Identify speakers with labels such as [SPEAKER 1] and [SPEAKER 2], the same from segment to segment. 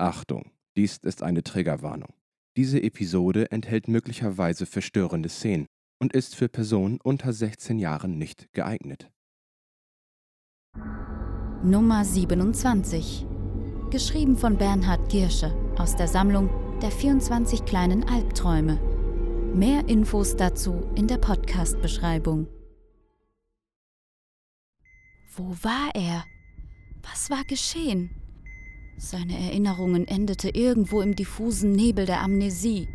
[SPEAKER 1] Achtung, dies ist eine Triggerwarnung. Diese Episode enthält möglicherweise verstörende Szenen und ist für Personen unter 16 Jahren nicht geeignet.
[SPEAKER 2] Nummer 27. Geschrieben von Bernhard Girsche aus der Sammlung Der 24 kleinen Albträume. Mehr Infos dazu in der Podcast-Beschreibung. Wo war er? Was war geschehen? Seine Erinnerungen endete irgendwo im diffusen Nebel der Amnesie.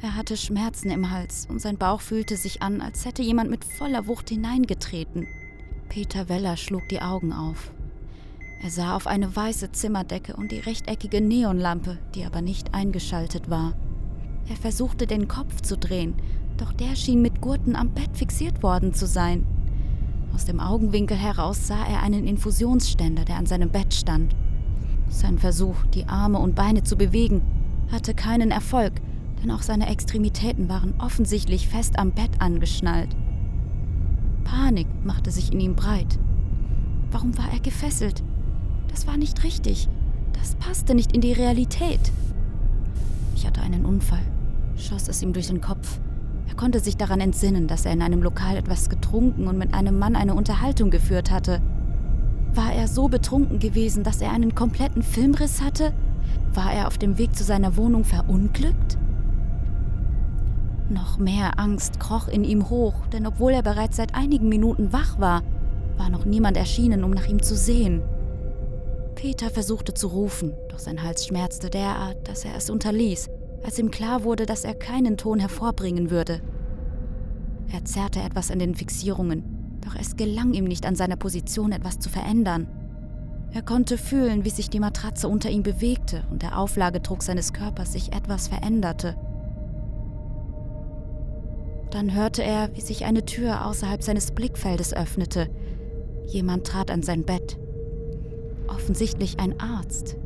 [SPEAKER 2] Er hatte Schmerzen im Hals und sein Bauch fühlte sich an, als hätte jemand mit voller Wucht hineingetreten. Peter Weller schlug die Augen auf. Er sah auf eine weiße Zimmerdecke und die rechteckige Neonlampe, die aber nicht eingeschaltet war. Er versuchte den Kopf zu drehen, doch der schien mit Gurten am Bett fixiert worden zu sein. Aus dem Augenwinkel heraus sah er einen Infusionsständer, der an seinem Bett stand. Sein Versuch, die Arme und Beine zu bewegen, hatte keinen Erfolg, denn auch seine Extremitäten waren offensichtlich fest am Bett angeschnallt. Panik machte sich in ihm breit. Warum war er gefesselt? Das war nicht richtig. Das passte nicht in die Realität. Ich hatte einen Unfall, schoss es ihm durch den Kopf. Er konnte sich daran entsinnen, dass er in einem Lokal etwas getrunken und mit einem Mann eine Unterhaltung geführt hatte. War er so betrunken gewesen, dass er einen kompletten Filmriss hatte? War er auf dem Weg zu seiner Wohnung verunglückt? Noch mehr Angst kroch in ihm hoch, denn obwohl er bereits seit einigen Minuten wach war, war noch niemand erschienen, um nach ihm zu sehen. Peter versuchte zu rufen, doch sein Hals schmerzte derart, dass er es unterließ, als ihm klar wurde, dass er keinen Ton hervorbringen würde. Er zerrte etwas an den Fixierungen, doch es gelang ihm nicht an seiner Position etwas zu verändern. Er konnte fühlen, wie sich die Matratze unter ihm bewegte und der Auflagedruck seines Körpers sich etwas veränderte. Dann hörte er, wie sich eine Tür außerhalb seines Blickfeldes öffnete. Jemand trat an sein Bett. Offensichtlich ein Arzt.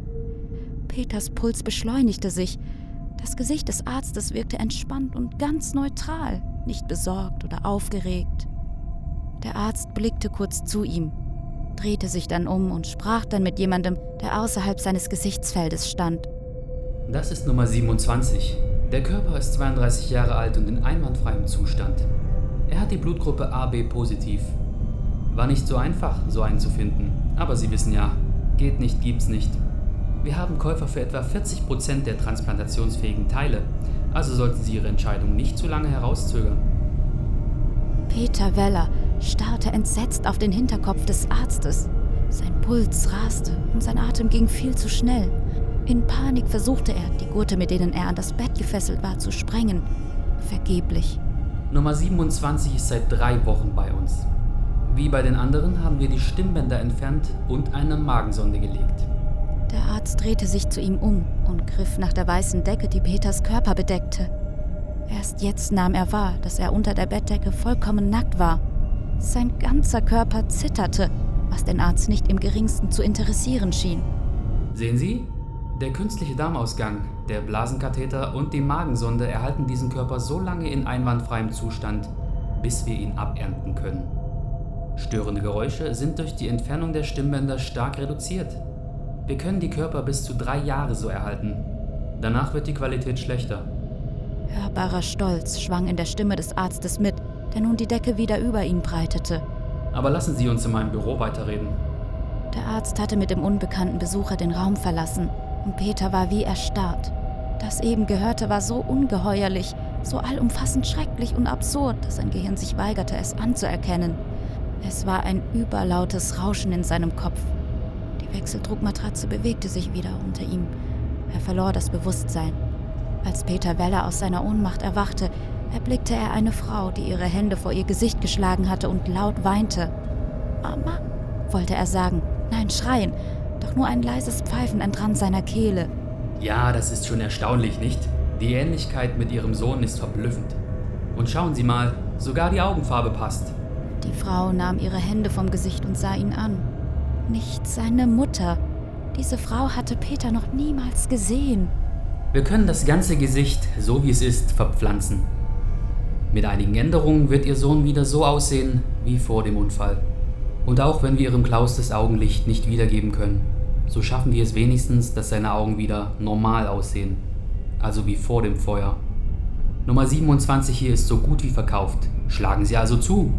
[SPEAKER 2] Peters Puls beschleunigte sich. Das Gesicht des Arztes wirkte entspannt und ganz neutral, nicht besorgt oder aufgeregt. Der Arzt blickte kurz zu ihm, drehte sich dann um und sprach dann mit jemandem, der außerhalb seines Gesichtsfeldes stand.
[SPEAKER 3] Das ist Nummer 27. Der Körper ist 32 Jahre alt und in einwandfreiem Zustand. Er hat die Blutgruppe AB positiv. War nicht so einfach, so einen zu finden, aber Sie wissen ja, geht nicht, gibt's nicht. Wir haben Käufer für etwa 40% der transplantationsfähigen Teile, also sollten Sie Ihre Entscheidung nicht zu lange herauszögern.
[SPEAKER 2] Peter Weller starrte entsetzt auf den Hinterkopf des Arztes. Sein Puls raste und sein Atem ging viel zu schnell. In Panik versuchte er, die Gurte, mit denen er an das Bett gefesselt war, zu sprengen. Vergeblich.
[SPEAKER 3] Nummer 27 ist seit drei Wochen bei uns. Wie bei den anderen haben wir die Stimmbänder entfernt und eine Magensonde gelegt.
[SPEAKER 2] Der Arzt drehte sich zu ihm um und griff nach der weißen Decke, die Peters Körper bedeckte. Erst jetzt nahm er wahr, dass er unter der Bettdecke vollkommen nackt war. Sein ganzer Körper zitterte, was den Arzt nicht im geringsten zu interessieren schien.
[SPEAKER 3] Sehen Sie? Der künstliche Darmausgang, der Blasenkatheter und die Magensonde erhalten diesen Körper so lange in einwandfreiem Zustand, bis wir ihn abernten können. Störende Geräusche sind durch die Entfernung der Stimmbänder stark reduziert. Wir können die Körper bis zu drei Jahre so erhalten. Danach wird die Qualität schlechter.
[SPEAKER 2] Hörbarer Stolz schwang in der Stimme des Arztes mit, der nun die Decke wieder über ihn breitete.
[SPEAKER 3] Aber lassen Sie uns in meinem Büro weiterreden.
[SPEAKER 2] Der Arzt hatte mit dem unbekannten Besucher den Raum verlassen und Peter war wie erstarrt. Das eben Gehörte war so ungeheuerlich, so allumfassend schrecklich und absurd, dass sein Gehirn sich weigerte, es anzuerkennen. Es war ein überlautes Rauschen in seinem Kopf. Die Wechseldruckmatratze bewegte sich wieder unter ihm. Er verlor das Bewusstsein. Als Peter Weller aus seiner Ohnmacht erwachte, erblickte er eine Frau, die ihre Hände vor ihr Gesicht geschlagen hatte und laut weinte. Mama, wollte er sagen, nein, schreien, doch nur ein leises Pfeifen entrann seiner Kehle.
[SPEAKER 3] Ja, das ist schon erstaunlich, nicht? Die Ähnlichkeit mit ihrem Sohn ist verblüffend. Und schauen Sie mal, sogar die Augenfarbe passt.
[SPEAKER 2] Die Frau nahm ihre Hände vom Gesicht und sah ihn an. Nicht seine Mutter. Diese Frau hatte Peter noch niemals gesehen.
[SPEAKER 3] Wir können das ganze Gesicht, so wie es ist, verpflanzen. Mit einigen Änderungen wird Ihr Sohn wieder so aussehen wie vor dem Unfall. Und auch wenn wir Ihrem Klaus das Augenlicht nicht wiedergeben können, So schaffen wir es wenigstens, dass seine Augen wieder normal aussehen. Also wie vor dem Feuer. Nummer 27 hier ist so gut wie verkauft. Schlagen Sie also zu.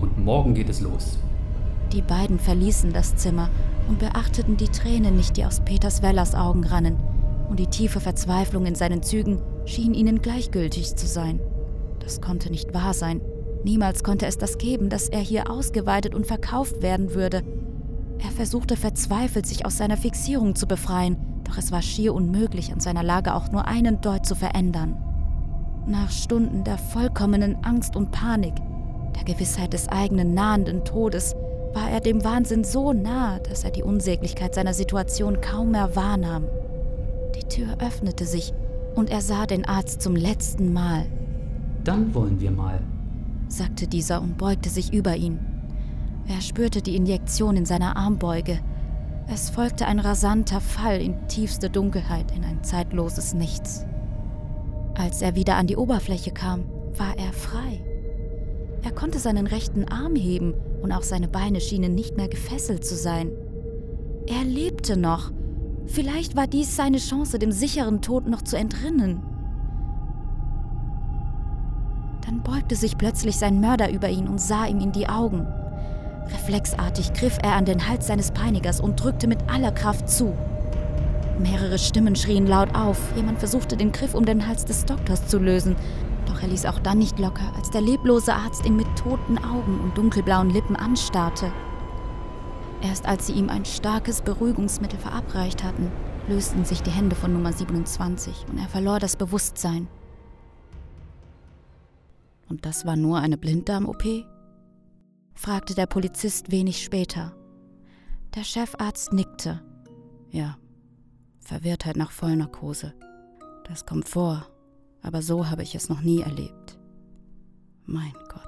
[SPEAKER 3] Und morgen geht es los.
[SPEAKER 2] Die beiden verließen das Zimmer und beachteten die Tränen nicht, die aus Peters Wellers Augen rannen. Und die tiefe Verzweiflung in seinen Zügen schien ihnen gleichgültig zu sein. Das konnte nicht wahr sein. Niemals konnte es das geben, dass er hier ausgeweitet und verkauft werden würde. Er versuchte verzweifelt, sich aus seiner Fixierung zu befreien, doch es war schier unmöglich, an seiner Lage auch nur einen Deut zu verändern. Nach Stunden der vollkommenen Angst und Panik, der Gewissheit des eigenen nahenden Todes, war er dem Wahnsinn so nah, dass er die Unsäglichkeit seiner Situation kaum mehr wahrnahm. Die Tür öffnete sich und er sah den Arzt zum letzten Mal.
[SPEAKER 3] Dann wollen wir mal,
[SPEAKER 2] sagte dieser und beugte sich über ihn. Er spürte die Injektion in seiner Armbeuge. Es folgte ein rasanter Fall in tiefste Dunkelheit, in ein zeitloses Nichts. Als er wieder an die Oberfläche kam, war er frei. Er konnte seinen rechten Arm heben und auch seine Beine schienen nicht mehr gefesselt zu sein. Er lebte noch. Vielleicht war dies seine Chance, dem sicheren Tod noch zu entrinnen. Dann beugte sich plötzlich sein Mörder über ihn und sah ihm in die Augen. Reflexartig griff er an den Hals seines Peinigers und drückte mit aller Kraft zu. Mehrere Stimmen schrien laut auf. Jemand versuchte den Griff um den Hals des Doktors zu lösen. Doch er ließ auch dann nicht locker, als der leblose Arzt ihn mit toten Augen und dunkelblauen Lippen anstarrte. Erst als sie ihm ein starkes Beruhigungsmittel verabreicht hatten, lösten sich die Hände von Nummer 27 und er verlor das Bewusstsein. Und das war nur eine Blinddarm-OP? fragte der Polizist wenig später. Der Chefarzt nickte. Ja, Verwirrtheit nach Vollnarkose. Das kommt vor, aber so habe ich es noch nie erlebt. Mein Gott.